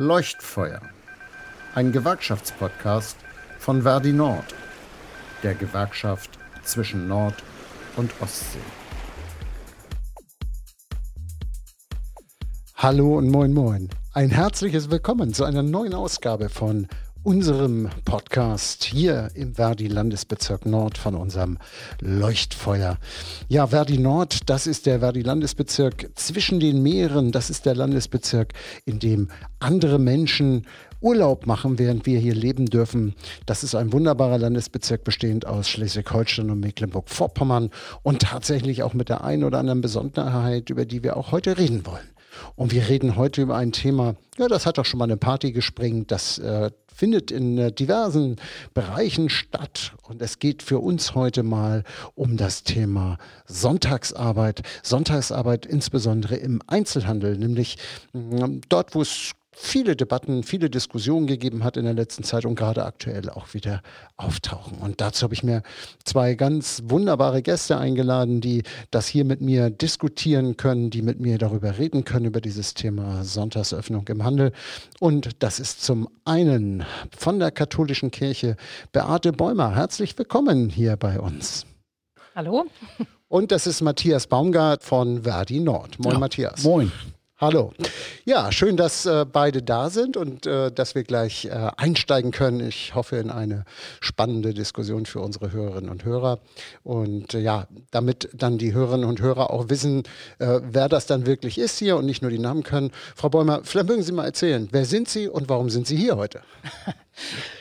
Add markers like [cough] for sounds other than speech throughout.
Leuchtfeuer, ein Gewerkschaftspodcast von Verdi Nord, der Gewerkschaft zwischen Nord- und Ostsee. Hallo und moin moin. Ein herzliches Willkommen zu einer neuen Ausgabe von unserem Podcast hier im Verdi Landesbezirk Nord von unserem Leuchtfeuer. Ja, Verdi Nord, das ist der Verdi Landesbezirk zwischen den Meeren. Das ist der Landesbezirk, in dem andere Menschen Urlaub machen, während wir hier leben dürfen. Das ist ein wunderbarer Landesbezirk bestehend aus Schleswig-Holstein und Mecklenburg-Vorpommern und tatsächlich auch mit der einen oder anderen Besonderheit, über die wir auch heute reden wollen. Und wir reden heute über ein Thema, ja, das hat doch schon mal eine Party gesprengt, das äh, findet in äh, diversen Bereichen statt. Und es geht für uns heute mal um das Thema Sonntagsarbeit. Sonntagsarbeit insbesondere im Einzelhandel, nämlich mh, dort, wo es viele Debatten, viele Diskussionen gegeben hat in der letzten Zeit und gerade aktuell auch wieder auftauchen. Und dazu habe ich mir zwei ganz wunderbare Gäste eingeladen, die das hier mit mir diskutieren können, die mit mir darüber reden können, über dieses Thema Sonntagsöffnung im Handel. Und das ist zum einen von der katholischen Kirche Beate Bäumer. Herzlich willkommen hier bei uns. Hallo. Und das ist Matthias Baumgart von Verdi Nord. Moin, ja, Matthias. Moin. Hallo. Ja, schön, dass äh, beide da sind und äh, dass wir gleich äh, einsteigen können. Ich hoffe in eine spannende Diskussion für unsere Hörerinnen und Hörer. Und äh, ja, damit dann die Hörerinnen und Hörer auch wissen, äh, wer das dann wirklich ist hier und nicht nur die Namen können. Frau Bäumer, vielleicht mögen Sie mal erzählen, wer sind Sie und warum sind Sie hier heute? [laughs]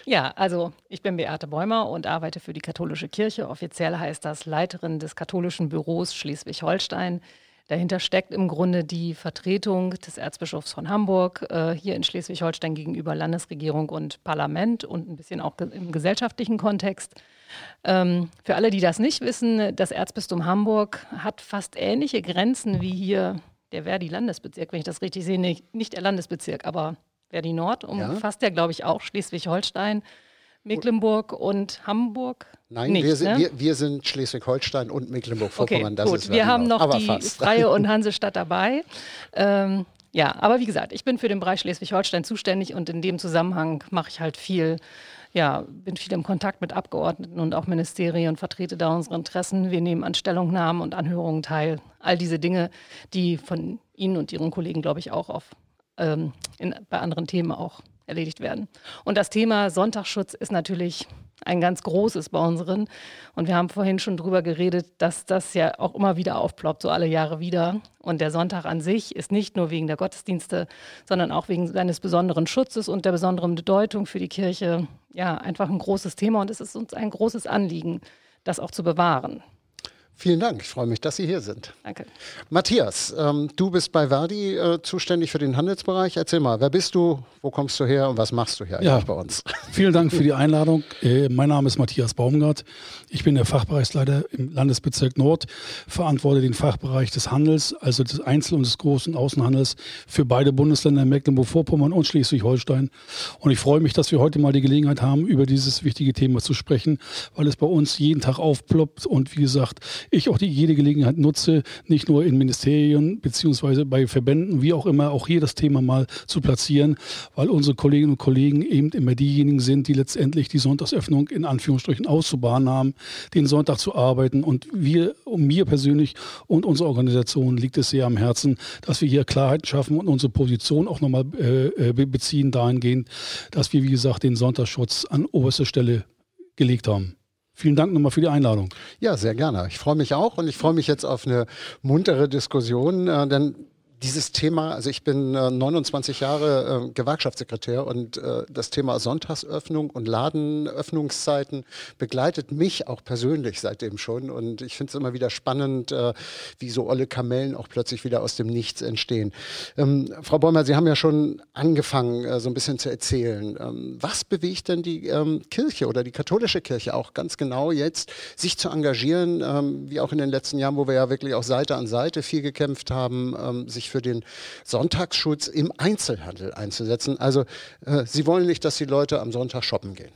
Ja, also ich bin Beate Bäumer und arbeite für die katholische Kirche. Offiziell heißt das Leiterin des katholischen Büros Schleswig-Holstein. Dahinter steckt im Grunde die Vertretung des Erzbischofs von Hamburg äh, hier in Schleswig-Holstein gegenüber Landesregierung und Parlament und ein bisschen auch im gesellschaftlichen Kontext. Ähm, für alle, die das nicht wissen, das Erzbistum Hamburg hat fast ähnliche Grenzen wie hier der Verdi-Landesbezirk, wenn ich das richtig sehe. Nicht, nicht der Landesbezirk, aber Verdi Nord umfasst ja, ja glaube ich, auch Schleswig-Holstein. Mecklenburg und Hamburg? Nein, nicht, wir, sind, ne? wir, wir, sind Schleswig-Holstein und Mecklenburg-Vorpommern. Okay, gut. wir haben noch die fast. Freie [laughs] und Hansestadt dabei. Ähm, ja, aber wie gesagt, ich bin für den Bereich Schleswig-Holstein zuständig und in dem Zusammenhang mache ich halt viel, ja, bin viel im Kontakt mit Abgeordneten und auch Ministerien und vertrete da unsere Interessen. Wir nehmen an Stellungnahmen und Anhörungen teil. All diese Dinge, die von Ihnen und Ihren Kollegen, glaube ich, auch auf, ähm, in, bei anderen Themen auch erledigt werden. Und das Thema Sonntagsschutz ist natürlich ein ganz großes bei unseren. Und wir haben vorhin schon drüber geredet, dass das ja auch immer wieder aufploppt, so alle Jahre wieder. Und der Sonntag an sich ist nicht nur wegen der Gottesdienste, sondern auch wegen seines besonderen Schutzes und der besonderen Bedeutung für die Kirche ja einfach ein großes Thema. Und es ist uns ein großes Anliegen, das auch zu bewahren. Vielen Dank. Ich freue mich, dass Sie hier sind. Danke. Matthias, ähm, du bist bei Verdi äh, zuständig für den Handelsbereich. Erzähl mal, wer bist du, wo kommst du her und was machst du hier ja, eigentlich bei uns? [laughs] Vielen Dank für die Einladung. Äh, mein Name ist Matthias Baumgart. Ich bin der Fachbereichsleiter im Landesbezirk Nord, verantworte den Fachbereich des Handels, also des Einzel- und des Großen Außenhandels für beide Bundesländer Mecklenburg-Vorpommern und Schleswig-Holstein. Und ich freue mich, dass wir heute mal die Gelegenheit haben, über dieses wichtige Thema zu sprechen, weil es bei uns jeden Tag aufploppt und wie gesagt, ich auch die, jede Gelegenheit nutze, nicht nur in Ministerien beziehungsweise bei Verbänden, wie auch immer, auch hier das Thema mal zu platzieren, weil unsere Kolleginnen und Kollegen eben immer diejenigen sind, die letztendlich die Sonntagsöffnung in Anführungsstrichen auszubahnen haben, den Sonntag zu arbeiten. Und wir, und mir persönlich und unserer Organisation liegt es sehr am Herzen, dass wir hier Klarheit schaffen und unsere Position auch nochmal äh, äh beziehen dahingehend, dass wir, wie gesagt, den Sonntagsschutz an oberster Stelle gelegt haben. Vielen Dank nochmal für die Einladung. Ja, sehr gerne. Ich freue mich auch und ich freue mich jetzt auf eine muntere Diskussion, äh, denn dieses Thema, also ich bin äh, 29 Jahre äh, Gewerkschaftssekretär und äh, das Thema Sonntagsöffnung und Ladenöffnungszeiten begleitet mich auch persönlich seitdem schon. Und ich finde es immer wieder spannend, äh, wie so olle Kamellen auch plötzlich wieder aus dem Nichts entstehen. Ähm, Frau Bäumer, Sie haben ja schon angefangen, äh, so ein bisschen zu erzählen. Ähm, was bewegt denn die ähm, Kirche oder die katholische Kirche auch ganz genau jetzt, sich zu engagieren, ähm, wie auch in den letzten Jahren, wo wir ja wirklich auch Seite an Seite viel gekämpft haben, ähm, für den Sonntagsschutz im Einzelhandel einzusetzen. Also äh, Sie wollen nicht, dass die Leute am Sonntag shoppen gehen.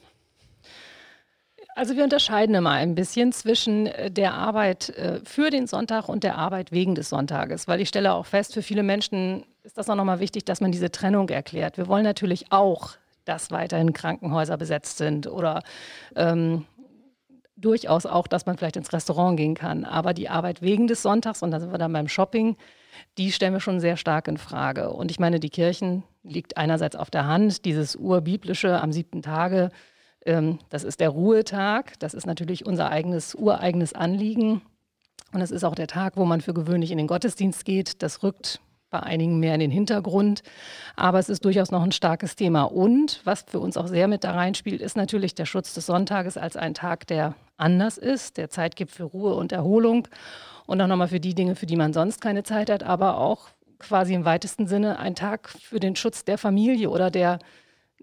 Also wir unterscheiden immer ein bisschen zwischen äh, der Arbeit äh, für den Sonntag und der Arbeit wegen des Sonntages, weil ich stelle auch fest, für viele Menschen ist das auch nochmal wichtig, dass man diese Trennung erklärt. Wir wollen natürlich auch, dass weiterhin Krankenhäuser besetzt sind oder ähm, durchaus auch, dass man vielleicht ins Restaurant gehen kann. Aber die Arbeit wegen des Sonntags, und da sind wir dann beim Shopping, die stellen wir schon sehr stark in Frage. Und ich meine, die Kirchen liegt einerseits auf der Hand, dieses urbiblische am siebten Tage ähm, das ist der Ruhetag. Das ist natürlich unser eigenes, ureigenes Anliegen. Und es ist auch der Tag, wo man für gewöhnlich in den Gottesdienst geht. Das rückt bei einigen mehr in den Hintergrund. Aber es ist durchaus noch ein starkes Thema. Und was für uns auch sehr mit da reinspielt, ist natürlich der Schutz des Sonntages als ein Tag, der anders ist, der Zeit gibt für Ruhe und Erholung und auch nochmal für die Dinge, für die man sonst keine Zeit hat, aber auch quasi im weitesten Sinne ein Tag für den Schutz der Familie oder der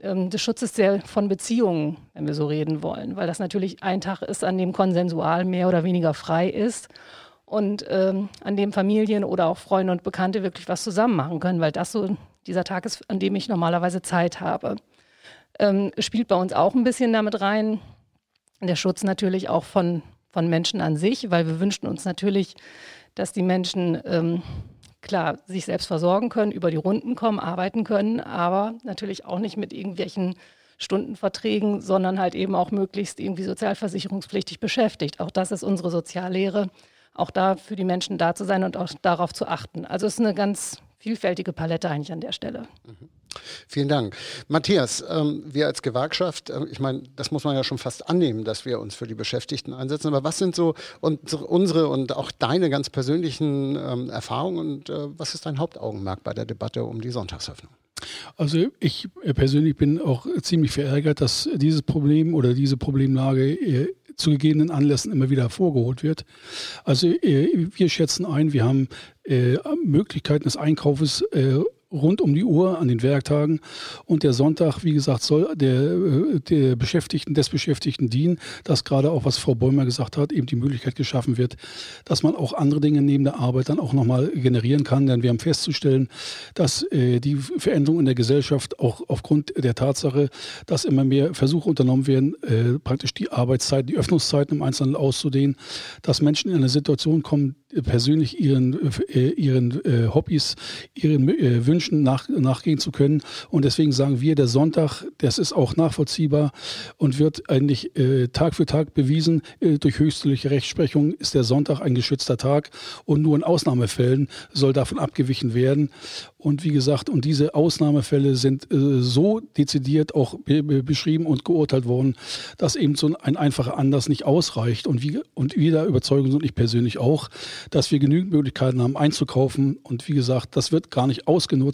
ähm, des Schutzes der, von Beziehungen, wenn wir so reden wollen, weil das natürlich ein Tag ist, an dem konsensual mehr oder weniger frei ist und ähm, an dem Familien oder auch Freunde und Bekannte wirklich was zusammen machen können, weil das so dieser Tag ist, an dem ich normalerweise Zeit habe. Ähm, spielt bei uns auch ein bisschen damit rein, der Schutz natürlich auch von, von Menschen an sich, weil wir wünschten uns natürlich, dass die Menschen ähm, klar sich selbst versorgen können, über die Runden kommen, arbeiten können, aber natürlich auch nicht mit irgendwelchen Stundenverträgen, sondern halt eben auch möglichst irgendwie sozialversicherungspflichtig beschäftigt. Auch das ist unsere Soziallehre, auch da für die Menschen da zu sein und auch darauf zu achten. Also es ist eine ganz vielfältige Palette eigentlich an der Stelle. Mhm. Vielen Dank. Matthias, ähm, wir als Gewerkschaft, äh, ich meine, das muss man ja schon fast annehmen, dass wir uns für die Beschäftigten einsetzen. Aber was sind so unsere und auch deine ganz persönlichen ähm, Erfahrungen und äh, was ist dein Hauptaugenmerk bei der Debatte um die Sonntagsöffnung? Also ich persönlich bin auch ziemlich verärgert, dass dieses Problem oder diese Problemlage äh, zu gegebenen Anlässen immer wieder hervorgeholt wird. Also äh, wir schätzen ein, wir haben äh, Möglichkeiten des Einkaufes rund um die Uhr an den Werktagen. Und der Sonntag, wie gesagt, soll der, äh, der Beschäftigten, des Beschäftigten dienen, dass gerade auch, was Frau Bäumer gesagt hat, eben die Möglichkeit geschaffen wird, dass man auch andere Dinge neben der Arbeit dann auch nochmal generieren kann. Denn wir haben festzustellen, dass äh, die Veränderungen in der Gesellschaft auch aufgrund der Tatsache, dass immer mehr Versuche unternommen werden, äh, praktisch die Arbeitszeiten, die Öffnungszeiten im Einzelnen auszudehnen, dass Menschen in eine Situation kommen, persönlich ihren, ihren Hobbys, ihren äh, Wünschen nach, nachgehen zu können. Und deswegen sagen wir, der Sonntag, das ist auch nachvollziehbar und wird eigentlich äh, Tag für Tag bewiesen. Äh, durch höchstliche Rechtsprechung ist der Sonntag ein geschützter Tag und nur in Ausnahmefällen soll davon abgewichen werden. Und wie gesagt, und diese Ausnahmefälle sind äh, so dezidiert auch be beschrieben und geurteilt worden, dass eben so ein einfacher Anlass nicht ausreicht. Und, wie, und wir der Überzeugung sind, ich persönlich auch, dass wir genügend Möglichkeiten haben einzukaufen. Und wie gesagt, das wird gar nicht ausgenutzt.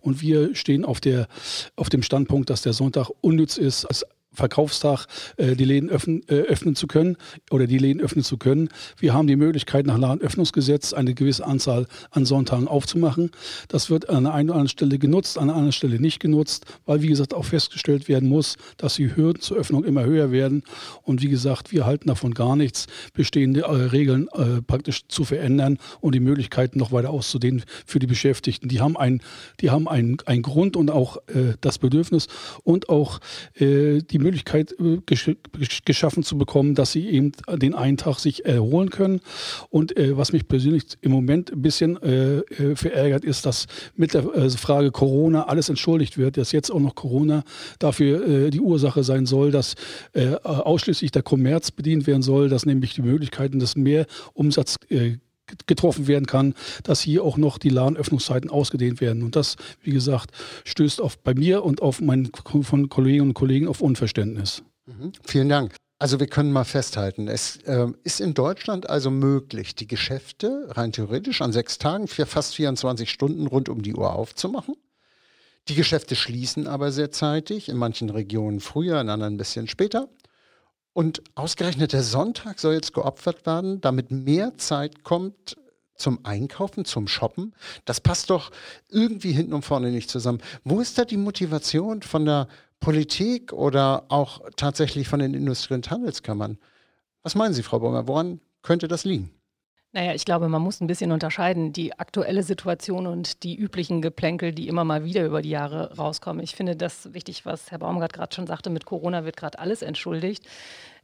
Und wir stehen auf, der, auf dem Standpunkt, dass der Sonntag unnütz ist. Verkaufstag äh, die Läden öffnen, äh, öffnen zu können oder die Läden öffnen zu können. Wir haben die Möglichkeit, nach Ladenöffnungsgesetz eine gewisse Anzahl an Sonntagen aufzumachen. Das wird an der einen oder anderen Stelle genutzt, an der anderen Stelle nicht genutzt, weil, wie gesagt, auch festgestellt werden muss, dass die Hürden zur Öffnung immer höher werden. Und wie gesagt, wir halten davon gar nichts, bestehende äh, Regeln äh, praktisch zu verändern und die Möglichkeiten noch weiter auszudehnen für die Beschäftigten. Die haben ein, die haben einen, einen Grund und auch äh, das Bedürfnis und auch äh, die Möglichkeit äh, gesch geschaffen zu bekommen, dass sie eben den einen Tag sich erholen können. Und äh, was mich persönlich im Moment ein bisschen äh, äh verärgert, ist, dass mit der äh, Frage Corona alles entschuldigt wird, dass jetzt auch noch Corona dafür die Ursache sein soll, dass ausschließlich der Kommerz bedient werden soll, dass nämlich die Möglichkeiten des Mehrumsatz getroffen werden kann, dass hier auch noch die Ladenöffnungszeiten ausgedehnt werden. Und das, wie gesagt, stößt auf bei mir und auf meinen von Kolleginnen und Kollegen auf Unverständnis. Mhm. Vielen Dank. Also wir können mal festhalten, es äh, ist in Deutschland also möglich, die Geschäfte rein theoretisch an sechs Tagen für fast 24 Stunden rund um die Uhr aufzumachen. Die Geschäfte schließen aber sehr zeitig, in manchen Regionen früher, in anderen ein bisschen später. Und ausgerechnet der Sonntag soll jetzt geopfert werden, damit mehr Zeit kommt zum Einkaufen, zum Shoppen. Das passt doch irgendwie hinten und vorne nicht zusammen. Wo ist da die Motivation von der Politik oder auch tatsächlich von den Industrie- und Handelskammern? Was meinen Sie, Frau Bunger? Woran könnte das liegen? Naja, ich glaube, man muss ein bisschen unterscheiden, die aktuelle Situation und die üblichen Geplänkel, die immer mal wieder über die Jahre rauskommen. Ich finde das wichtig, was Herr Baumgart gerade schon sagte, mit Corona wird gerade alles entschuldigt.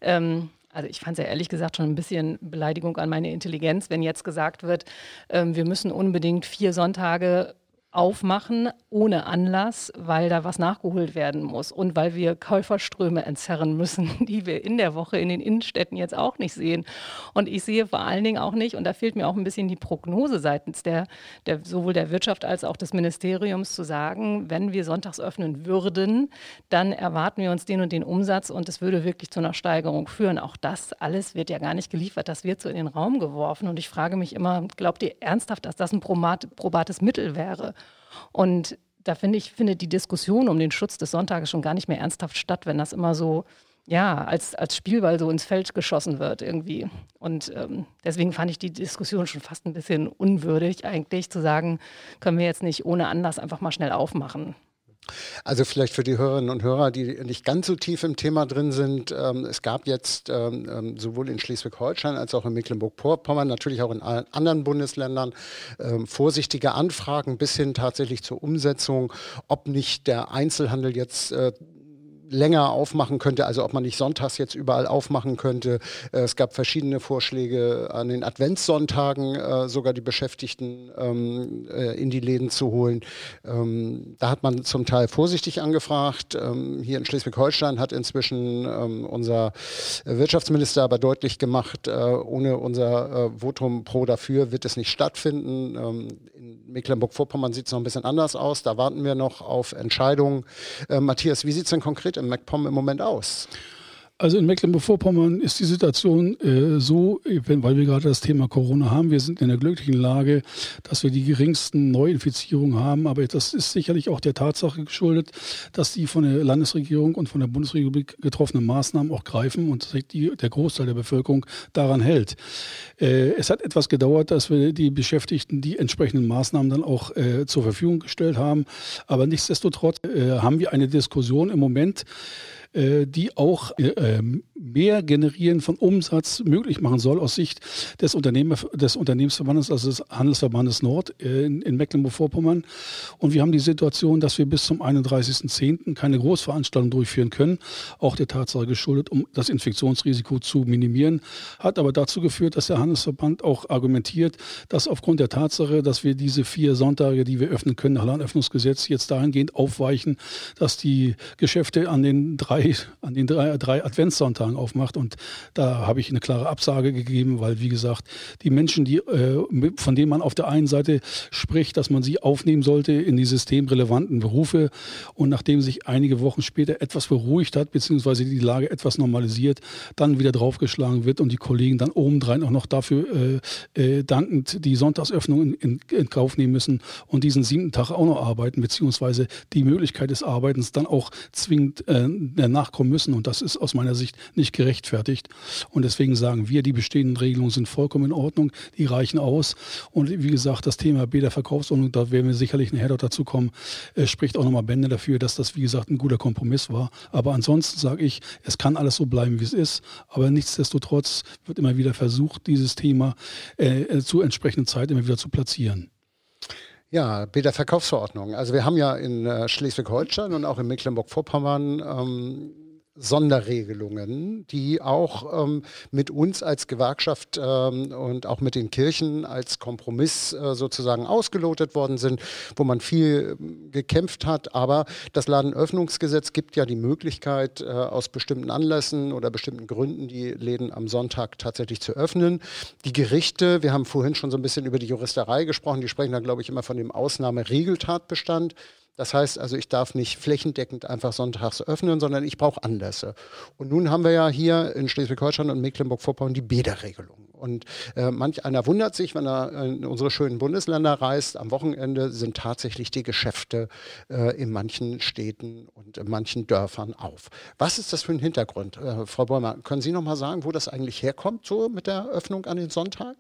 Ähm, also ich fand es ja ehrlich gesagt schon ein bisschen Beleidigung an meine Intelligenz, wenn jetzt gesagt wird, ähm, wir müssen unbedingt vier Sonntage aufmachen ohne Anlass, weil da was nachgeholt werden muss und weil wir Käuferströme entzerren müssen, [laughs] die wir in der Woche in den Innenstädten jetzt auch nicht sehen. Und ich sehe vor allen Dingen auch nicht, und da fehlt mir auch ein bisschen die Prognose seitens der, der sowohl der Wirtschaft als auch des Ministeriums zu sagen, wenn wir sonntags öffnen würden, dann erwarten wir uns den und den Umsatz und es würde wirklich zu einer Steigerung führen. Auch das alles wird ja gar nicht geliefert, das wird so in den Raum geworfen. Und ich frage mich immer, glaubt ihr ernsthaft, dass das ein probates Mittel wäre? Und da finde ich, findet die Diskussion um den Schutz des Sonntages schon gar nicht mehr ernsthaft statt, wenn das immer so, ja, als, als Spielball so ins Feld geschossen wird irgendwie. Und ähm, deswegen fand ich die Diskussion schon fast ein bisschen unwürdig, eigentlich zu sagen, können wir jetzt nicht ohne Anlass einfach mal schnell aufmachen. Also vielleicht für die Hörerinnen und Hörer, die nicht ganz so tief im Thema drin sind, ähm, es gab jetzt ähm, ähm sowohl in Schleswig-Holstein als auch in Mecklenburg-Vorpommern, natürlich auch in allen anderen Bundesländern, ähm, vorsichtige Anfragen bis hin tatsächlich zur Umsetzung, ob nicht der Einzelhandel jetzt äh, länger aufmachen könnte, also ob man nicht sonntags jetzt überall aufmachen könnte. Äh, es gab verschiedene Vorschläge an den Adventssonntagen, äh, sogar die Beschäftigten ähm, äh, in die Läden zu holen. Ähm, da hat man zum Teil vorsichtig angefragt. Ähm, hier in Schleswig-Holstein hat inzwischen unser Wirtschaftsminister aber deutlich gemacht, ohne unser Votum pro dafür wird es nicht stattfinden. In Mecklenburg-Vorpommern sieht es noch ein bisschen anders aus. Da warten wir noch auf Entscheidungen. Matthias, wie sieht es denn konkret in MacPom im Moment aus? Also in Mecklenburg-Vorpommern ist die Situation äh, so, weil wir gerade das Thema Corona haben, wir sind in der glücklichen Lage, dass wir die geringsten Neuinfizierungen haben. Aber das ist sicherlich auch der Tatsache geschuldet, dass die von der Landesregierung und von der Bundesrepublik getroffenen Maßnahmen auch greifen und die, der Großteil der Bevölkerung daran hält. Äh, es hat etwas gedauert, dass wir die Beschäftigten die entsprechenden Maßnahmen dann auch äh, zur Verfügung gestellt haben. Aber nichtsdestotrotz äh, haben wir eine Diskussion im Moment, äh, die auch äh, ähm, mehr Generieren von Umsatz möglich machen soll aus Sicht des, Unternehmer, des Unternehmensverbandes, also des Handelsverbandes Nord äh, in, in Mecklenburg-Vorpommern. Und wir haben die Situation, dass wir bis zum 31.10. keine Großveranstaltung durchführen können, auch der Tatsache geschuldet, um das Infektionsrisiko zu minimieren, hat aber dazu geführt, dass der Handelsverband auch argumentiert, dass aufgrund der Tatsache, dass wir diese vier Sonntage, die wir öffnen können nach Landöffnungsgesetz, jetzt dahingehend aufweichen, dass die Geschäfte an den drei an den drei, drei Adventssonntagen aufmacht. Und da habe ich eine klare Absage gegeben, weil, wie gesagt, die Menschen, die, äh, von denen man auf der einen Seite spricht, dass man sie aufnehmen sollte in die systemrelevanten Berufe und nachdem sich einige Wochen später etwas beruhigt hat, beziehungsweise die Lage etwas normalisiert, dann wieder draufgeschlagen wird und die Kollegen dann obendrein auch noch dafür äh, äh, dankend die Sonntagsöffnung in, in, in Kauf nehmen müssen und diesen siebten Tag auch noch arbeiten, beziehungsweise die Möglichkeit des Arbeitens dann auch zwingend äh, nachkommen müssen. Und das ist aus meiner Sicht nicht gerechtfertigt. Und deswegen sagen wir, die bestehenden Regelungen sind vollkommen in Ordnung, die reichen aus. Und wie gesagt, das Thema B-der-Verkaufsordnung, da werden wir sicherlich nachher noch dazu kommen, äh, spricht auch nochmal Bände dafür, dass das, wie gesagt, ein guter Kompromiss war. Aber ansonsten sage ich, es kann alles so bleiben, wie es ist. Aber nichtsdestotrotz wird immer wieder versucht, dieses Thema äh, zu entsprechender Zeit immer wieder zu platzieren. Ja, bei der Verkaufsverordnung. Also wir haben ja in äh, Schleswig-Holstein und auch in Mecklenburg-Vorpommern ähm, Sonderregelungen, die auch ähm, mit uns als Gewerkschaft ähm, und auch mit den Kirchen als Kompromiss äh, sozusagen ausgelotet worden sind, wo man viel äh, gekämpft hat. Aber das Ladenöffnungsgesetz gibt ja die Möglichkeit, äh, aus bestimmten Anlässen oder bestimmten Gründen die Läden am Sonntag tatsächlich zu öffnen. Die Gerichte, wir haben vorhin schon so ein bisschen über die Juristerei gesprochen, die sprechen da, glaube ich, immer von dem Ausnahmeregeltatbestand. Das heißt also, ich darf nicht flächendeckend einfach sonntags öffnen, sondern ich brauche Anlässe. Und nun haben wir ja hier in Schleswig-Holstein und Mecklenburg-Vorpommern die Bäderregelung. Und äh, manch einer wundert sich, wenn er in unsere schönen Bundesländer reist, am Wochenende sind tatsächlich die Geschäfte äh, in manchen Städten und in manchen Dörfern auf. Was ist das für ein Hintergrund? Äh, Frau Bäumer, können Sie noch mal sagen, wo das eigentlich herkommt, so mit der Öffnung an den Sonntagen?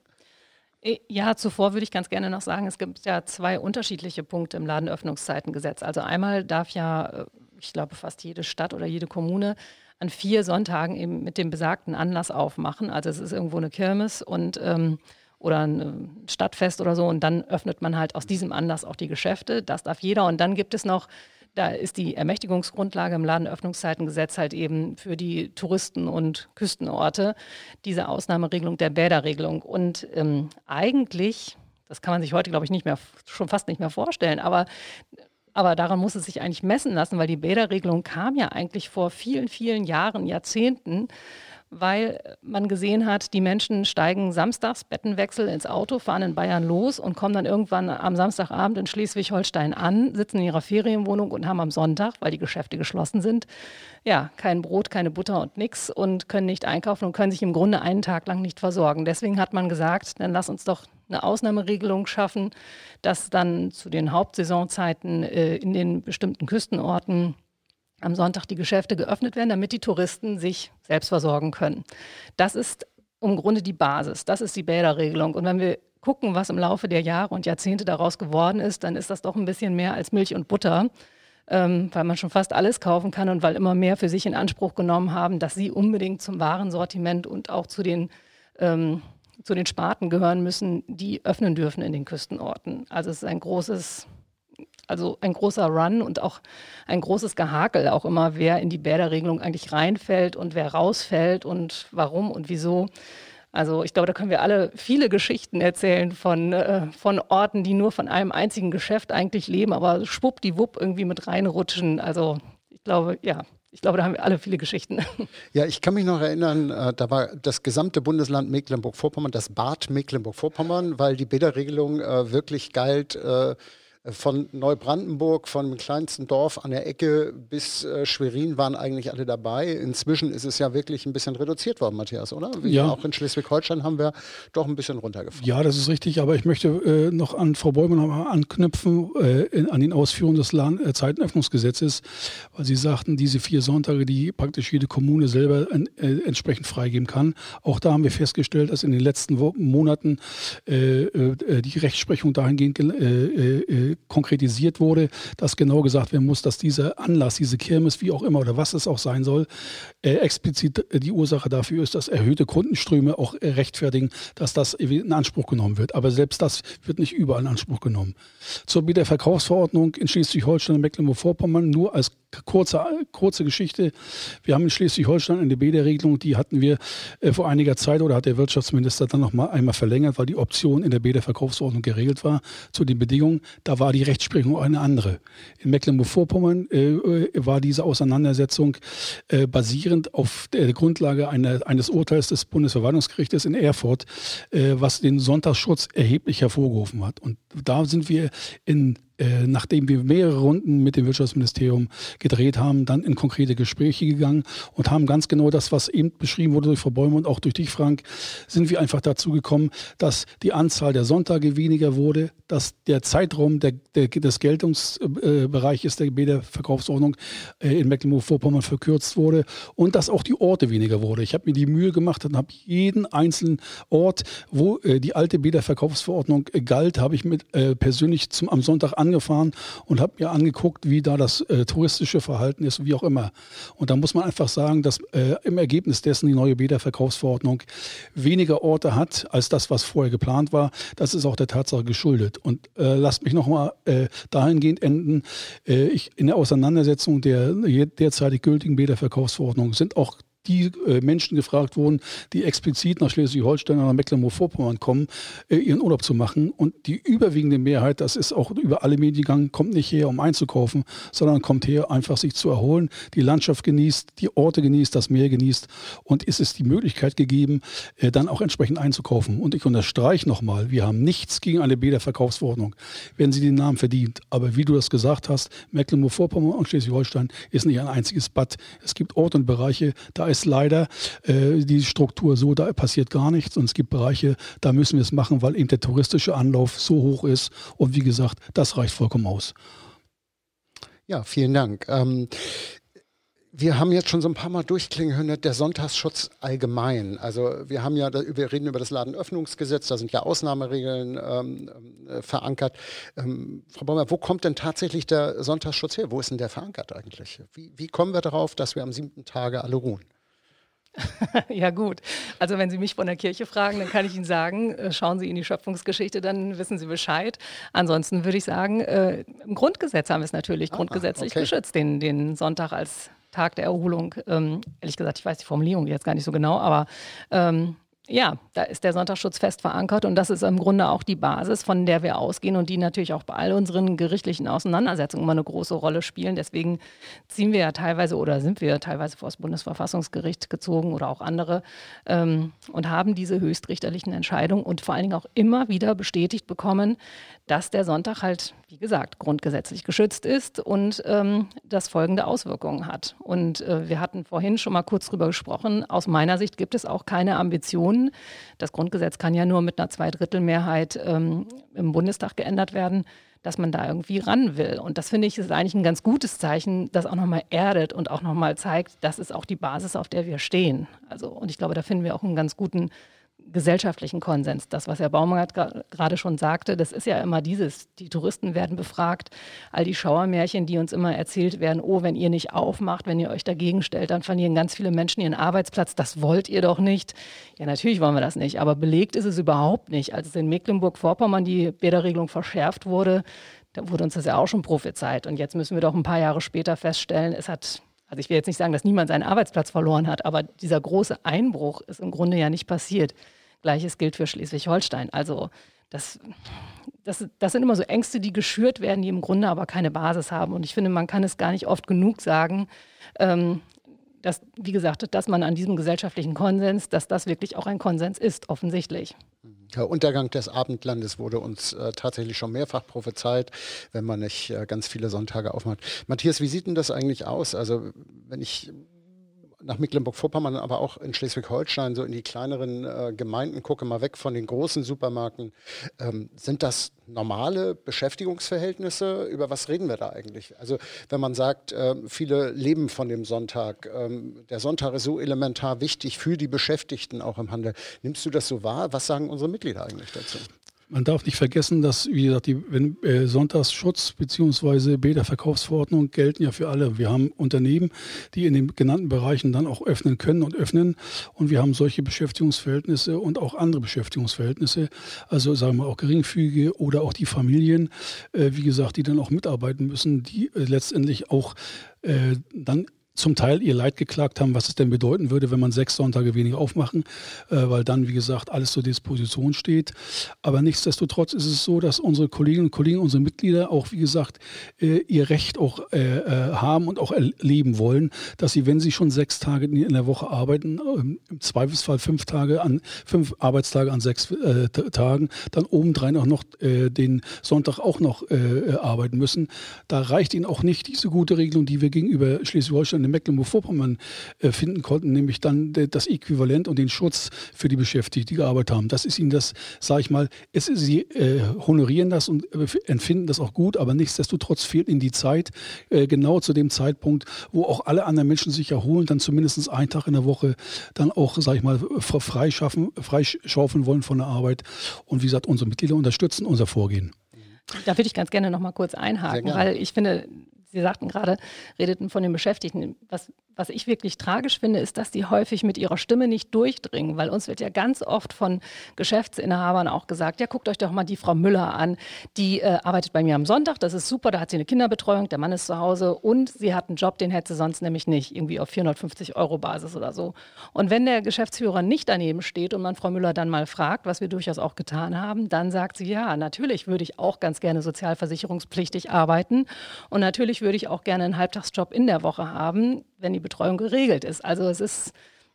Äh, ja, zuvor würde ich ganz gerne noch sagen, es gibt ja zwei unterschiedliche Punkte im Ladenöffnungszeitengesetz. Also einmal darf ja, äh, ich glaube, fast jede Stadt oder jede Kommune an vier Sonntagen eben mit dem besagten Anlass aufmachen. Also es ist irgendwo eine Kirmes und ähm, oder ein Stadtfest oder so und dann öffnet man halt aus diesem Anlass auch die Geschäfte. Das darf jeder und dann gibt es noch da ist die Ermächtigungsgrundlage im Ladenöffnungszeitengesetz halt eben für die Touristen und Küstenorte diese Ausnahmeregelung der Bäderregelung. Und ähm, eigentlich, das kann man sich heute, glaube ich, nicht mehr, schon fast nicht mehr vorstellen, aber aber daran muss es sich eigentlich messen lassen, weil die Bäderregelung kam ja eigentlich vor vielen, vielen Jahren, Jahrzehnten weil man gesehen hat, die Menschen steigen samstags Bettenwechsel ins Auto, fahren in Bayern los und kommen dann irgendwann am Samstagabend in Schleswig-Holstein an, sitzen in ihrer Ferienwohnung und haben am Sonntag, weil die Geschäfte geschlossen sind, ja, kein Brot, keine Butter und nichts und können nicht einkaufen und können sich im Grunde einen Tag lang nicht versorgen. Deswegen hat man gesagt, dann lass uns doch eine Ausnahmeregelung schaffen, dass dann zu den Hauptsaisonzeiten äh, in den bestimmten Küstenorten am Sonntag die Geschäfte geöffnet werden, damit die Touristen sich selbst versorgen können. Das ist im Grunde die Basis. Das ist die Bäderregelung. Und wenn wir gucken, was im Laufe der Jahre und Jahrzehnte daraus geworden ist, dann ist das doch ein bisschen mehr als Milch und Butter, ähm, weil man schon fast alles kaufen kann und weil immer mehr für sich in Anspruch genommen haben, dass sie unbedingt zum Warensortiment und auch zu den ähm, zu den Sparten gehören müssen, die öffnen dürfen in den Küstenorten. Also es ist ein großes also ein großer Run und auch ein großes Gehakel, auch immer, wer in die Bäderregelung eigentlich reinfällt und wer rausfällt und warum und wieso. Also ich glaube, da können wir alle viele Geschichten erzählen von, äh, von Orten, die nur von einem einzigen Geschäft eigentlich leben, aber schwuppdiwupp irgendwie mit reinrutschen. Also ich glaube, ja, ich glaube, da haben wir alle viele Geschichten. [laughs] Ja, ich kann mich noch erinnern, äh, da war das gesamte Bundesland Mecklenburg-Vorpommern, das Bad Mecklenburg-Vorpommern, weil die Bäderregelung äh, wirklich galt. Von Neubrandenburg, von dem kleinsten Dorf an der Ecke bis äh, Schwerin waren eigentlich alle dabei. Inzwischen ist es ja wirklich ein bisschen reduziert worden, Matthias, oder? Wie ja. Auch in Schleswig-Holstein haben wir doch ein bisschen runtergefahren. Ja, das ist richtig, aber ich möchte äh, noch an Frau Bäumann anknüpfen, äh, in, an den Ausführungen des Lahn, äh, Zeitenöffnungsgesetzes, weil Sie sagten, diese vier Sonntage, die praktisch jede Kommune selber äh, entsprechend freigeben kann. Auch da haben wir festgestellt, dass in den letzten Wo Monaten äh, die Rechtsprechung dahingehend konkretisiert wurde, dass genau gesagt werden muss, dass dieser Anlass, diese Kirmes, wie auch immer oder was es auch sein soll, äh, explizit die Ursache dafür ist, dass erhöhte Kundenströme auch rechtfertigen, dass das in Anspruch genommen wird. Aber selbst das wird nicht überall in Anspruch genommen. Zur Wiederverkaufsverordnung in Schleswig-Holstein und Mecklenburg-Vorpommern nur als kurze, kurze Geschichte. Wir haben in Schleswig-Holstein eine BEDER-Regelung, die hatten wir äh, vor einiger Zeit oder hat der Wirtschaftsminister dann noch mal einmal verlängert, weil die Option in der BEDER-Verkaufsverordnung geregelt war zu den Bedingungen. Da war die Rechtsprechung eine andere. In Mecklenburg-Vorpommern äh, äh, war diese Auseinandersetzung äh, basierend auf der Grundlage einer, eines Urteils des Bundesverwaltungsgerichtes in Erfurt, äh, was den Sonntagsschutz erheblich hervorgerufen hat. Und da sind wir in äh, nachdem wir mehrere Runden mit dem Wirtschaftsministerium gedreht haben, dann in konkrete Gespräche gegangen und haben ganz genau das, was eben beschrieben wurde durch Frau Bäume und auch durch dich, Frank, sind wir einfach dazu gekommen, dass die Anzahl der Sonntage weniger wurde, dass der Zeitraum der, der, des Geltungsbereiches der Bäderverkaufsordnung äh, in Mecklenburg-Vorpommern verkürzt wurde und dass auch die Orte weniger wurde. Ich habe mir die Mühe gemacht und habe jeden einzelnen Ort, wo äh, die alte Bäderverkaufsverordnung galt, habe ich mit persönlich zum, am Sonntag an angefahren und habe mir angeguckt, wie da das äh, touristische Verhalten ist, wie auch immer. Und da muss man einfach sagen, dass äh, im Ergebnis dessen die neue Bäderverkaufsverordnung weniger Orte hat als das, was vorher geplant war. Das ist auch der Tatsache geschuldet. Und äh, lasst mich nochmal äh, dahingehend enden. Äh, ich, in der Auseinandersetzung der derzeitig gültigen Bäderverkaufsverordnung sind auch die äh, Menschen gefragt wurden, die explizit nach Schleswig-Holstein oder Mecklenburg-Vorpommern kommen, äh, ihren Urlaub zu machen. Und die überwiegende Mehrheit, das ist auch über alle Medien gegangen, kommt nicht her, um einzukaufen, sondern kommt her, einfach sich zu erholen, die Landschaft genießt, die Orte genießt, das Meer genießt. Und ist es die Möglichkeit gegeben, äh, dann auch entsprechend einzukaufen. Und ich unterstreiche nochmal, wir haben nichts gegen eine Bäderverkaufsverordnung, wenn sie den Namen verdient. Aber wie du das gesagt hast, Mecklenburg-Vorpommern und Schleswig-Holstein ist nicht ein einziges Bad. Es gibt Orte und Bereiche, da ist ist leider äh, die Struktur so, da passiert gar nichts. Und es gibt Bereiche, da müssen wir es machen, weil eben der touristische Anlauf so hoch ist. Und wie gesagt, das reicht vollkommen aus. Ja, vielen Dank. Ähm, wir haben jetzt schon so ein paar Mal durchklingen hören, der Sonntagsschutz allgemein. Also wir haben ja, wir reden über das Ladenöffnungsgesetz, da sind ja Ausnahmeregeln ähm, äh, verankert. Ähm, Frau Baumer, wo kommt denn tatsächlich der Sonntagsschutz her? Wo ist denn der verankert eigentlich? Wie, wie kommen wir darauf, dass wir am siebten Tage alle ruhen? [laughs] ja gut, also wenn Sie mich von der Kirche fragen, dann kann ich Ihnen sagen, äh, schauen Sie in die Schöpfungsgeschichte, dann wissen Sie Bescheid. Ansonsten würde ich sagen, äh, im Grundgesetz haben wir es natürlich ah, grundgesetzlich okay. geschützt, den, den Sonntag als Tag der Erholung. Ähm, ehrlich gesagt, ich weiß die Formulierung jetzt gar nicht so genau, aber ähm, ja, da ist der Sonntagsschutz fest verankert und das ist im Grunde auch die Basis, von der wir ausgehen und die natürlich auch bei all unseren gerichtlichen Auseinandersetzungen immer eine große Rolle spielen. Deswegen ziehen wir ja teilweise oder sind wir teilweise vor das Bundesverfassungsgericht gezogen oder auch andere ähm, und haben diese höchstrichterlichen Entscheidungen und vor allen Dingen auch immer wieder bestätigt bekommen, dass der Sonntag halt, wie gesagt, grundgesetzlich geschützt ist und ähm, das folgende Auswirkungen hat. Und äh, wir hatten vorhin schon mal kurz drüber gesprochen. Aus meiner Sicht gibt es auch keine Ambitionen. Das Grundgesetz kann ja nur mit einer Zweidrittelmehrheit ähm, im Bundestag geändert werden dass man da irgendwie ran will. Und das finde ich ist eigentlich ein ganz gutes Zeichen, das auch nochmal erdet und auch nochmal zeigt, das ist auch die Basis, auf der wir stehen. Also, und ich glaube, da finden wir auch einen ganz guten gesellschaftlichen Konsens. Das, was Herr Baumgart gerade schon sagte, das ist ja immer dieses, die Touristen werden befragt, all die Schauermärchen, die uns immer erzählt werden, oh, wenn ihr nicht aufmacht, wenn ihr euch dagegen stellt, dann verlieren ganz viele Menschen ihren Arbeitsplatz, das wollt ihr doch nicht. Ja, natürlich wollen wir das nicht, aber belegt ist es überhaupt nicht. Als es in Mecklenburg-Vorpommern die Bäderregelung verschärft wurde, da wurde uns das ja auch schon prophezeit. Und jetzt müssen wir doch ein paar Jahre später feststellen, es hat also ich will jetzt nicht sagen, dass niemand seinen Arbeitsplatz verloren hat, aber dieser große Einbruch ist im Grunde ja nicht passiert. Gleiches gilt für Schleswig-Holstein. Also das, das, das sind immer so Ängste, die geschürt werden, die im Grunde aber keine Basis haben. Und ich finde, man kann es gar nicht oft genug sagen, ähm, dass, wie gesagt, dass man an diesem gesellschaftlichen Konsens, dass das wirklich auch ein Konsens ist, offensichtlich. Der Untergang des Abendlandes wurde uns äh, tatsächlich schon mehrfach prophezeit, wenn man nicht äh, ganz viele Sonntage aufmacht. Matthias, wie sieht denn das eigentlich aus? Also, wenn ich nach Mecklenburg-Vorpommern, aber auch in Schleswig-Holstein, so in die kleineren äh, Gemeinden, gucke mal weg von den großen Supermärkten. Ähm, sind das normale Beschäftigungsverhältnisse? Über was reden wir da eigentlich? Also wenn man sagt, äh, viele leben von dem Sonntag, ähm, der Sonntag ist so elementar wichtig für die Beschäftigten auch im Handel. Nimmst du das so wahr? Was sagen unsere Mitglieder eigentlich dazu? Man darf nicht vergessen, dass, wie gesagt, die wenn, äh, Sonntagsschutz bzw. Bäderverkaufsverordnung gelten ja für alle. Wir haben Unternehmen, die in den genannten Bereichen dann auch öffnen können und öffnen. Und wir haben solche Beschäftigungsverhältnisse und auch andere Beschäftigungsverhältnisse. Also sagen wir auch geringfügige oder auch die Familien, äh, wie gesagt, die dann auch mitarbeiten müssen, die äh, letztendlich auch äh, dann zum Teil ihr Leid geklagt haben, was es denn bedeuten würde, wenn man sechs Sonntage weniger aufmachen, äh, weil dann, wie gesagt, alles zur Disposition steht. Aber nichtsdestotrotz ist es so, dass unsere Kolleginnen und Kollegen, unsere Mitglieder auch, wie gesagt, äh, ihr Recht auch äh, äh haben und auch erleben wollen, dass sie, wenn sie schon sechs Tage in der Woche arbeiten, ähm, im Zweifelsfall fünf Tage an, fünf Arbeitstage an sechs äh, Tagen, dann obendrein auch noch äh, den Sonntag auch noch arbeiten müssen. Da reicht ihnen auch nicht diese gute Regelung, die wir gegenüber Schleswig-Holstein in Mecklenburg-Vorpommern äh, finden konnten, nämlich dann das Äquivalent und den Schutz für die Beschäftigten, die gearbeitet haben. Das ist ihnen das, sage ich mal, es, sie äh, honorieren das und äh, empfinden das auch gut, aber nichtsdestotrotz fehlt ihnen die Zeit, äh, genau zu dem Zeitpunkt, wo auch alle anderen Menschen sich erholen, dann zumindest einen Tag in der Woche dann auch, sage ich mal, freischaffen, freischaufeln wollen von der Arbeit. Und wie gesagt, unsere Mitglieder unterstützen unser Vorgehen. Da würde ich ganz gerne noch mal kurz einhaken, weil ich finde, Sie sagten gerade, redeten von den Beschäftigten. Was was ich wirklich tragisch finde, ist, dass die häufig mit ihrer Stimme nicht durchdringen, weil uns wird ja ganz oft von Geschäftsinhabern auch gesagt, ja, guckt euch doch mal die Frau Müller an, die äh, arbeitet bei mir am Sonntag, das ist super, da hat sie eine Kinderbetreuung, der Mann ist zu Hause und sie hat einen Job, den hätte sie sonst nämlich nicht, irgendwie auf 450 Euro Basis oder so. Und wenn der Geschäftsführer nicht daneben steht und man Frau Müller dann mal fragt, was wir durchaus auch getan haben, dann sagt sie, ja, natürlich würde ich auch ganz gerne sozialversicherungspflichtig arbeiten und natürlich würde ich auch gerne einen Halbtagsjob in der Woche haben wenn die Betreuung geregelt ist. Also es ist,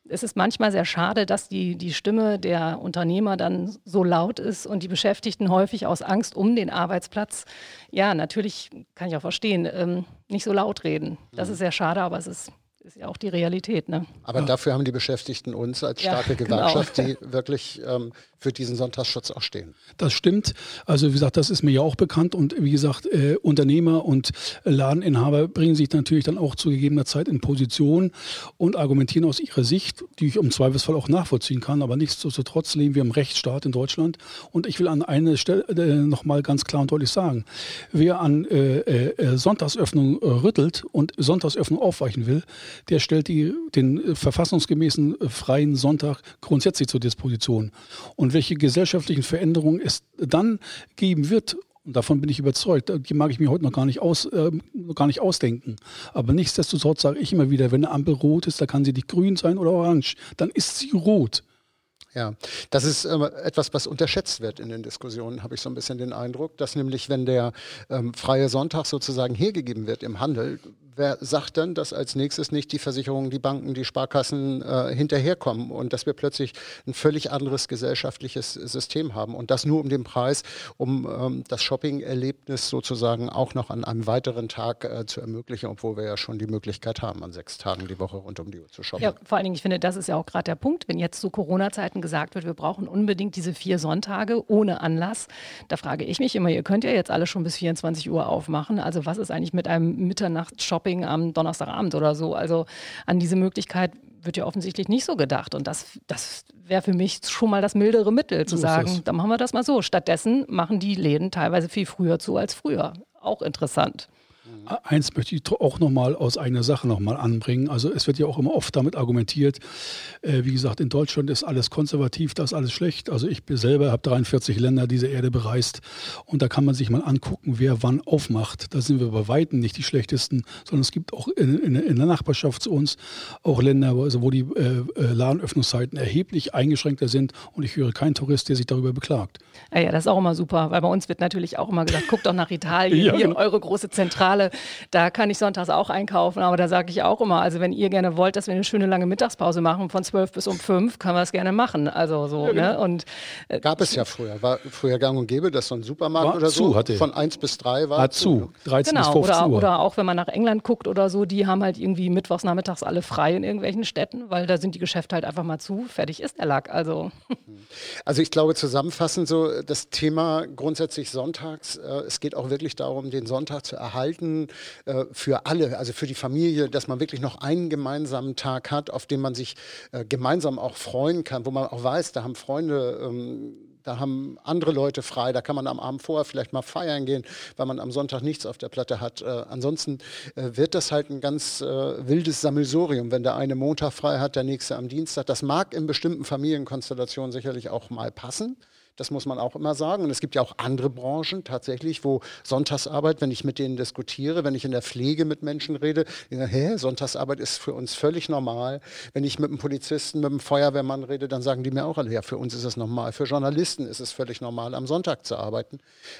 es ist manchmal sehr schade, dass die, die Stimme der Unternehmer dann so laut ist und die Beschäftigten häufig aus Angst um den Arbeitsplatz, ja, natürlich kann ich auch verstehen, ähm, nicht so laut reden. Das mhm. ist sehr schade, aber es ist ist ja auch die Realität. Ne? Aber ja. dafür haben die Beschäftigten uns als starke ja, [laughs] genau. Gewerkschaft, genau. die wirklich ähm, für diesen Sonntagsschutz auch stehen. Das stimmt. Also wie gesagt, das ist mir ja auch bekannt. Und wie gesagt, äh, Unternehmer und Ladeninhaber bringen sich natürlich dann auch zu gegebener Zeit in Position und argumentieren aus ihrer Sicht, die ich im Zweifelsfall auch nachvollziehen kann. Aber nichtsdestotrotz leben wir im Rechtsstaat in Deutschland. Und ich will an einer Stelle äh, nochmal ganz klar und deutlich sagen, wer an äh, äh Sonntagsöffnung rüttelt und Sonntagsöffnung aufweichen will, der stellt die, den verfassungsgemäßen freien Sonntag grundsätzlich zur Disposition. Und welche gesellschaftlichen Veränderungen es dann geben wird und davon bin ich überzeugt. Die mag ich mir heute noch gar nicht, aus, äh, gar nicht ausdenken. Aber nichtsdestotrotz sage ich immer wieder, wenn eine Ampel rot ist, da kann sie nicht grün sein oder orange. Dann ist sie rot. Ja, das ist äh, etwas, was unterschätzt wird in den Diskussionen, habe ich so ein bisschen den Eindruck, dass nämlich, wenn der ähm, freie Sonntag sozusagen hergegeben wird im Handel, wer sagt dann, dass als nächstes nicht die Versicherungen, die Banken, die Sparkassen äh, hinterherkommen und dass wir plötzlich ein völlig anderes gesellschaftliches System haben und das nur um den Preis, um ähm, das Shopping-Erlebnis sozusagen auch noch an einem weiteren Tag äh, zu ermöglichen, obwohl wir ja schon die Möglichkeit haben, an sechs Tagen die Woche rund um die Uhr zu shoppen. Ja, vor allen Dingen, ich finde, das ist ja auch gerade der Punkt, wenn jetzt zu Corona-Zeiten gesagt wird, wir brauchen unbedingt diese vier Sonntage ohne Anlass, da frage ich mich immer, ihr könnt ja jetzt alle schon bis 24 Uhr aufmachen, also was ist eigentlich mit einem Mitternachts-Shopping Shopping am Donnerstagabend oder so. Also an diese Möglichkeit wird ja offensichtlich nicht so gedacht. Und das, das wäre für mich schon mal das mildere Mittel, zu so sagen, dann machen wir das mal so. Stattdessen machen die Läden teilweise viel früher zu als früher. Auch interessant. Eins möchte ich auch nochmal aus einer Sache nochmal anbringen. Also es wird ja auch immer oft damit argumentiert, äh, wie gesagt, in Deutschland ist alles konservativ, da ist alles schlecht. Also ich selber habe 43 Länder dieser Erde bereist und da kann man sich mal angucken, wer wann aufmacht. Da sind wir bei Weitem nicht die schlechtesten, sondern es gibt auch in, in, in der Nachbarschaft zu uns auch Länder, wo, also wo die äh, äh, Ladenöffnungszeiten erheblich eingeschränkter sind und ich höre keinen Tourist, der sich darüber beklagt. Ja, ja, das ist auch immer super, weil bei uns wird natürlich auch immer gesagt, guckt doch nach Italien, [laughs] ja, hier genau. eure große Zentrale da kann ich sonntags auch einkaufen, aber da sage ich auch immer, also wenn ihr gerne wollt, dass wir eine schöne lange Mittagspause machen von 12 bis um 5, können wir es gerne machen. Also so, ja, genau. ne? Und, äh, Gab es ja früher, war früher gang und gäbe, dass so ein Supermarkt war oder zu, so hatte. von 1 bis 3 war. War zu, 13 genau, bis 15 oder, Uhr. Oder auch wenn man nach England guckt oder so, die haben halt irgendwie mittwochs nachmittags alle frei in irgendwelchen Städten, weil da sind die Geschäfte halt einfach mal zu, fertig ist der Lack. Also, [laughs] also ich glaube zusammenfassend so das Thema grundsätzlich sonntags, äh, es geht auch wirklich darum, den Sonntag zu erhalten, äh, für alle, also für die Familie, dass man wirklich noch einen gemeinsamen Tag hat, auf den man sich äh, gemeinsam auch freuen kann, wo man auch weiß, da haben Freunde ähm, da haben andere Leute frei, da kann man am Abend vorher vielleicht mal feiern gehen, weil man am Sonntag nichts auf der Platte hat. Äh, ansonsten äh, wird das halt ein ganz äh, wildes Sammelsurium, wenn der eine Montag frei hat, der nächste am Dienstag. Das mag in bestimmten Familienkonstellationen sicherlich auch mal passen. Das muss man auch immer sagen. Und es gibt ja auch andere Branchen tatsächlich, wo Sonntagsarbeit, wenn ich mit denen diskutiere, wenn ich in der Pflege mit Menschen rede, die sagen, hä, Sonntagsarbeit ist für uns völlig normal. Wenn ich mit einem Polizisten, mit einem Feuerwehrmann rede, dann sagen die mir auch alle, ja, für uns ist es normal. Für Journalisten ist es völlig normal, am Sonntag zu arbeiten.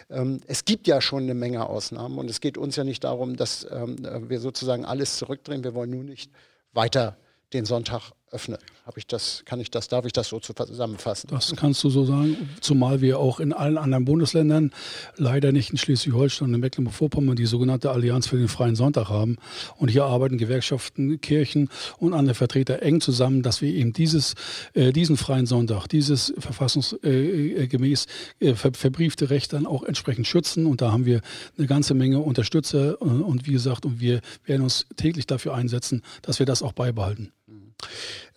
Ähm, es gibt ja schon eine Menge Ausnahmen und es geht uns ja nicht darum, dass ähm, wir sozusagen alles zurückdrehen. Wir wollen nur nicht weiter den Sonntag öffne. Habe ich das, kann ich das, darf ich das so zusammenfassen? Das kannst du so sagen, zumal wir auch in allen anderen Bundesländern, leider nicht in Schleswig-Holstein und in Mecklenburg-Vorpommern, die sogenannte Allianz für den freien Sonntag haben. Und hier arbeiten Gewerkschaften, Kirchen und andere Vertreter eng zusammen, dass wir eben dieses, äh, diesen freien Sonntag, dieses verfassungsgemäß äh, äh, ver verbriefte Recht dann auch entsprechend schützen. Und da haben wir eine ganze Menge Unterstützer. Äh, und wie gesagt, und wir werden uns täglich dafür einsetzen, dass wir das auch beibehalten.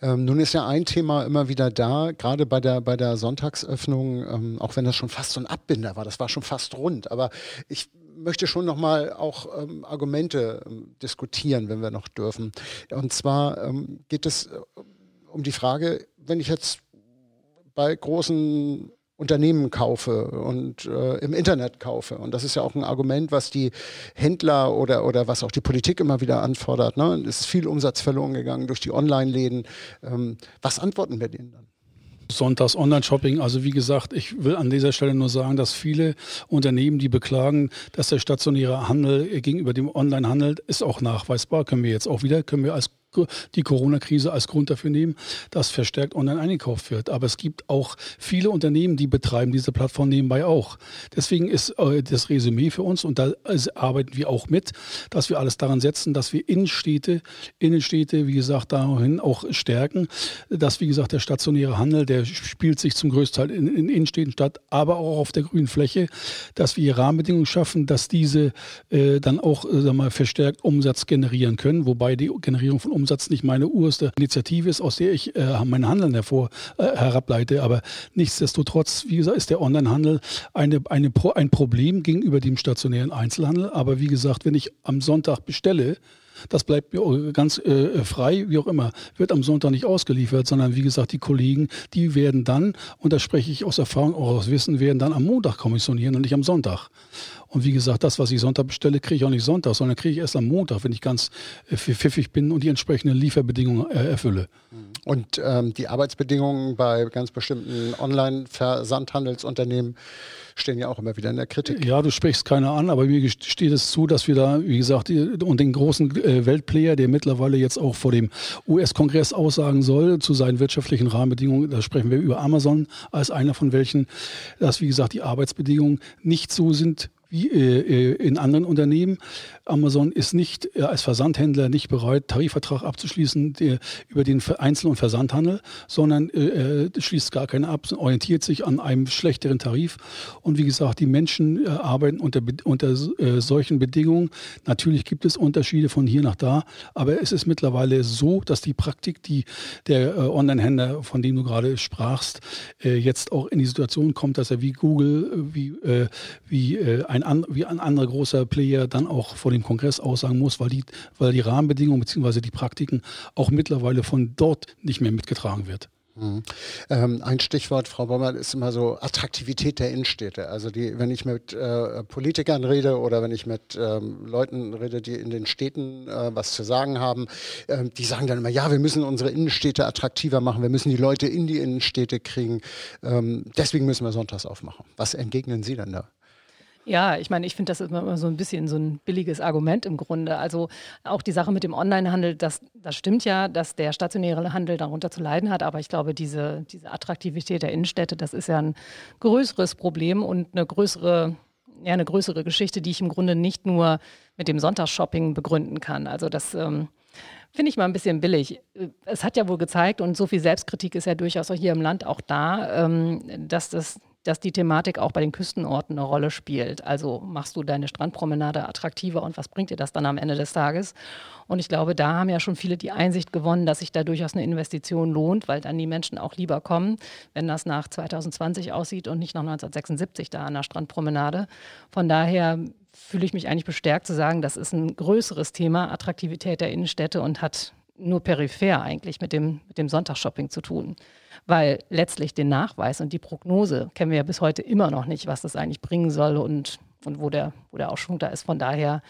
Ähm, nun ist ja ein Thema immer wieder da, gerade bei der, bei der Sonntagsöffnung, ähm, auch wenn das schon fast so ein Abbinder war, das war schon fast rund, aber ich möchte schon nochmal auch ähm, Argumente ähm, diskutieren, wenn wir noch dürfen. Und zwar ähm, geht es äh, um die Frage, wenn ich jetzt bei großen Unternehmen kaufe und äh, im Internet kaufe. Und das ist ja auch ein Argument, was die Händler oder, oder was auch die Politik immer wieder anfordert. Ne? Es ist viel Umsatz verloren gegangen durch die Online-Läden. Ähm, was antworten wir denen dann? Sonntags Online-Shopping. Also wie gesagt, ich will an dieser Stelle nur sagen, dass viele Unternehmen, die beklagen, dass der stationäre Handel gegenüber dem Online-Handel ist auch nachweisbar, können wir jetzt auch wieder, können wir als die Corona-Krise als Grund dafür nehmen, dass verstärkt online eingekauft wird. Aber es gibt auch viele Unternehmen, die betreiben diese Plattform nebenbei auch. Deswegen ist äh, das Resümee für uns, und da arbeiten wir auch mit, dass wir alles daran setzen, dass wir Innenstädte, Innenstädte, wie gesagt, dahin auch stärken, dass, wie gesagt, der stationäre Handel, der spielt sich zum größten Teil in, in Innenstädten statt, aber auch auf der grünen Fläche, dass wir Rahmenbedingungen schaffen, dass diese äh, dann auch äh, mal, verstärkt Umsatz generieren können, wobei die Generierung von Umsatz Umsatz nicht meine oberste Initiative ist, aus der ich äh, mein Handeln hervor äh, herableite. Aber nichtsdestotrotz, wie gesagt, ist der Onlinehandel eine, eine Pro, ein Problem gegenüber dem stationären Einzelhandel. Aber wie gesagt, wenn ich am Sonntag bestelle, das bleibt mir ganz äh, frei, wie auch immer, wird am Sonntag nicht ausgeliefert, sondern wie gesagt, die Kollegen, die werden dann, und da spreche ich aus Erfahrung, auch aus Wissen, werden dann am Montag kommissionieren und nicht am Sonntag. Und wie gesagt, das, was ich Sonntag bestelle, kriege ich auch nicht Sonntag, sondern kriege ich erst am Montag, wenn ich ganz äh, pfiffig bin und die entsprechenden Lieferbedingungen äh, erfülle. Und ähm, die Arbeitsbedingungen bei ganz bestimmten Online-Versandhandelsunternehmen stehen ja auch immer wieder in der Kritik. Ja, du sprichst keiner an, aber mir steht es zu, dass wir da, wie gesagt, und den großen äh, Weltplayer, der mittlerweile jetzt auch vor dem US-Kongress aussagen soll zu seinen wirtschaftlichen Rahmenbedingungen, da sprechen wir über Amazon als einer von welchen, dass, wie gesagt, die Arbeitsbedingungen nicht so sind, in anderen Unternehmen. Amazon ist nicht äh, als Versandhändler nicht bereit, Tarifvertrag abzuschließen über den Einzel- und Versandhandel, sondern äh, äh, schließt gar keinen ab, orientiert sich an einem schlechteren Tarif. Und wie gesagt, die Menschen äh, arbeiten unter, unter äh, solchen Bedingungen. Natürlich gibt es Unterschiede von hier nach da, aber es ist mittlerweile so, dass die Praktik, die der Online-Händler, von dem du gerade sprachst, jetzt auch in die Situation kommt, dass er wie Google, wie, wie ein, wie ein anderer großer Player dann auch vor dem Kongress aussagen muss, weil die, weil die Rahmenbedingungen bzw. die Praktiken auch mittlerweile von dort nicht mehr mitgetragen wird. Mhm. Ähm, ein Stichwort, Frau Bommer, ist immer so Attraktivität der Innenstädte. Also die, wenn ich mit äh, Politikern rede oder wenn ich mit ähm, Leuten rede, die in den Städten äh, was zu sagen haben, äh, die sagen dann immer, ja, wir müssen unsere Innenstädte attraktiver machen, wir müssen die Leute in die Innenstädte kriegen. Ähm, deswegen müssen wir sonntags aufmachen. Was entgegnen Sie denn da? Ja, ich meine, ich finde das immer so ein bisschen so ein billiges Argument im Grunde. Also auch die Sache mit dem Onlinehandel, das, das stimmt ja, dass der stationäre Handel darunter zu leiden hat, aber ich glaube, diese, diese Attraktivität der Innenstädte, das ist ja ein größeres Problem und eine größere, ja, eine größere Geschichte, die ich im Grunde nicht nur mit dem Sonntagsshopping begründen kann. Also das ähm, finde ich mal ein bisschen billig. Es hat ja wohl gezeigt, und so viel Selbstkritik ist ja durchaus auch hier im Land auch da, ähm, dass das dass die Thematik auch bei den Küstenorten eine Rolle spielt. Also machst du deine Strandpromenade attraktiver und was bringt dir das dann am Ende des Tages? Und ich glaube, da haben ja schon viele die Einsicht gewonnen, dass sich da durchaus eine Investition lohnt, weil dann die Menschen auch lieber kommen, wenn das nach 2020 aussieht und nicht nach 1976 da an der Strandpromenade. Von daher fühle ich mich eigentlich bestärkt zu sagen, das ist ein größeres Thema, Attraktivität der Innenstädte und hat nur peripher eigentlich mit dem, mit dem Sonntagsshopping zu tun. Weil letztlich den Nachweis und die Prognose kennen wir ja bis heute immer noch nicht, was das eigentlich bringen soll und, und wo, der, wo der Ausschwung da ist. Von daher,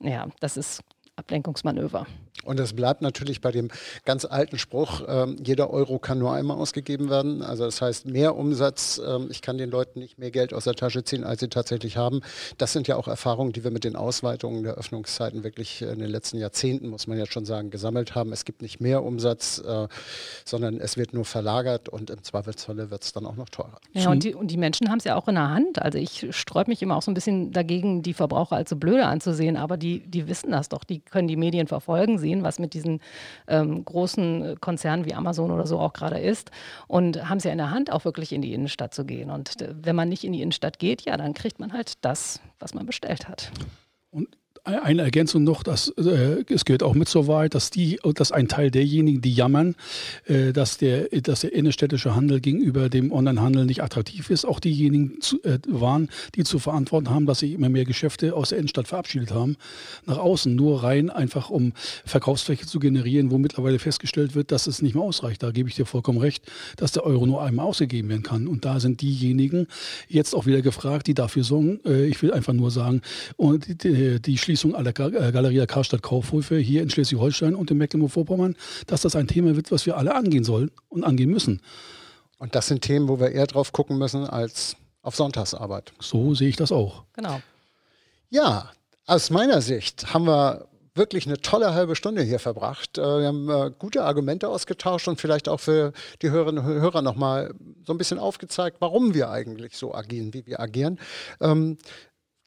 ja, das ist Ablenkungsmanöver. Und es bleibt natürlich bei dem ganz alten Spruch, ähm, jeder Euro kann nur einmal ausgegeben werden. Also das heißt, mehr Umsatz, ähm, ich kann den Leuten nicht mehr Geld aus der Tasche ziehen, als sie tatsächlich haben. Das sind ja auch Erfahrungen, die wir mit den Ausweitungen der Öffnungszeiten wirklich in den letzten Jahrzehnten, muss man ja schon sagen, gesammelt haben. Es gibt nicht mehr Umsatz, äh, sondern es wird nur verlagert und im Zweifelsfalle wird es dann auch noch teurer. Ja, und die, und die Menschen haben es ja auch in der Hand. Also ich sträube mich immer auch so ein bisschen dagegen, die Verbraucher als so blöde anzusehen, aber die, die wissen das doch, die können die Medien verfolgen, sehen, was mit diesen ähm, großen Konzernen wie Amazon oder so auch gerade ist und haben es ja in der Hand, auch wirklich in die Innenstadt zu gehen. Und äh, wenn man nicht in die Innenstadt geht, ja, dann kriegt man halt das, was man bestellt hat. Und eine Ergänzung noch, dass, äh, es gehört auch mit so weit, dass, die, dass ein Teil derjenigen, die jammern, äh, dass, der, dass der innerstädtische Handel gegenüber dem Onlinehandel nicht attraktiv ist, auch diejenigen zu, äh, waren, die zu verantworten haben, dass sich immer mehr Geschäfte aus der Innenstadt verabschiedet haben, nach außen, nur rein einfach um Verkaufsfläche zu generieren, wo mittlerweile festgestellt wird, dass es nicht mehr ausreicht. Da gebe ich dir vollkommen recht, dass der Euro nur einmal ausgegeben werden kann. Und da sind diejenigen jetzt auch wieder gefragt, die dafür sorgen. Äh, ich will einfach nur sagen, und die, die Schließung Schließung aller äh, Galeria Karstadt Kaufhöfe hier in Schleswig-Holstein und in Mecklenburg-Vorpommern, dass das ein Thema wird, was wir alle angehen sollen und angehen müssen. Und das sind Themen, wo wir eher drauf gucken müssen als auf Sonntagsarbeit. So sehe ich das auch. Genau. Ja, aus meiner Sicht haben wir wirklich eine tolle halbe Stunde hier verbracht. Äh, wir haben äh, gute Argumente ausgetauscht und vielleicht auch für die Hörerinnen und Hörer nochmal so ein bisschen aufgezeigt, warum wir eigentlich so agieren, wie wir agieren. Ähm,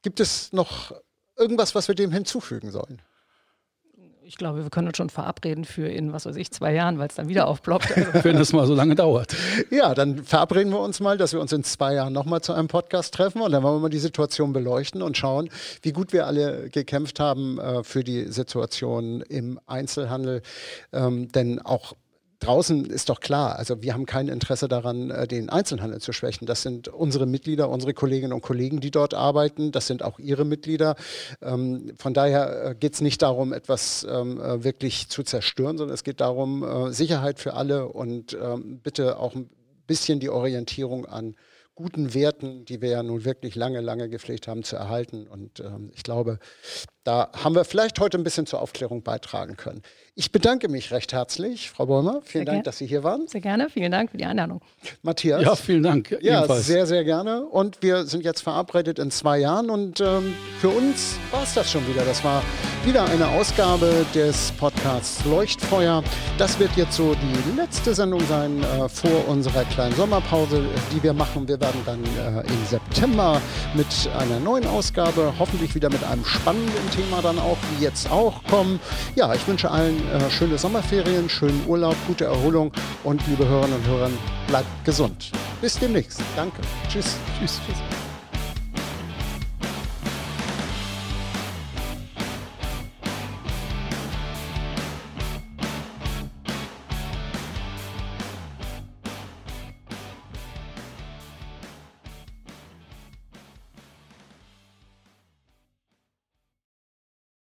gibt es noch irgendwas, was wir dem hinzufügen sollen? Ich glaube, wir können uns schon verabreden für in, was weiß ich, zwei Jahren, weil es dann wieder aufploppt. [laughs] Also. Wenn es mal so lange dauert. Ja, dann verabreden wir uns mal, dass wir uns in zwei Jahren nochmal zu einem Podcast treffen und dann wollen wir mal die Situation beleuchten und schauen, wie gut wir alle gekämpft haben äh, für die Situation im Einzelhandel. Ähm, denn auch draußen ist doch klar, also wir haben kein Interesse daran, äh, den Einzelhandel zu schwächen. Das sind unsere Mitglieder, unsere Kolleginnen und Kollegen, die dort arbeiten. Das sind auch ihre Mitglieder. Ähm, von daher äh, geht es nicht darum, etwas ähm, äh, wirklich zu zerstören, sondern es geht darum, Sicherheit für alle und ähm, bitte auch ein bisschen die Orientierung an guten Werten, die wir ja nun wirklich lange, lange gepflegt haben, zu erhalten. Und ich glaube, da haben wir vielleicht heute ein bisschen zur Aufklärung beitragen können. Ich bedanke mich recht herzlich, Frau Bäumer. Vielen sehr Dank, dass Sie hier waren. Sehr gerne. Vielen Dank für die Einladung. Matthias. Ja, vielen Dank. Ja, ebenfalls. sehr, sehr gerne. Und wir sind jetzt verabredet in zwei Jahren. Und ähm, für uns war es das schon wieder. Das war wieder eine Ausgabe des Podcasts Leuchtfeuer. Das wird jetzt so die letzte Sendung sein äh, vor unserer kleinen Sommerpause, die wir machen. Wir werden dann äh, im September mit einer neuen Ausgabe, hoffentlich wieder mit einem spannenden Thema dann auch, wie jetzt auch, kommen. Ja, ich wünsche allen äh, schöne Sommerferien, schönen Urlaub, gute Erholung und liebe Hörerinnen und Hörer, bleibt gesund. Bis demnächst. Danke. Tschüss. Tschüss. Tschüss.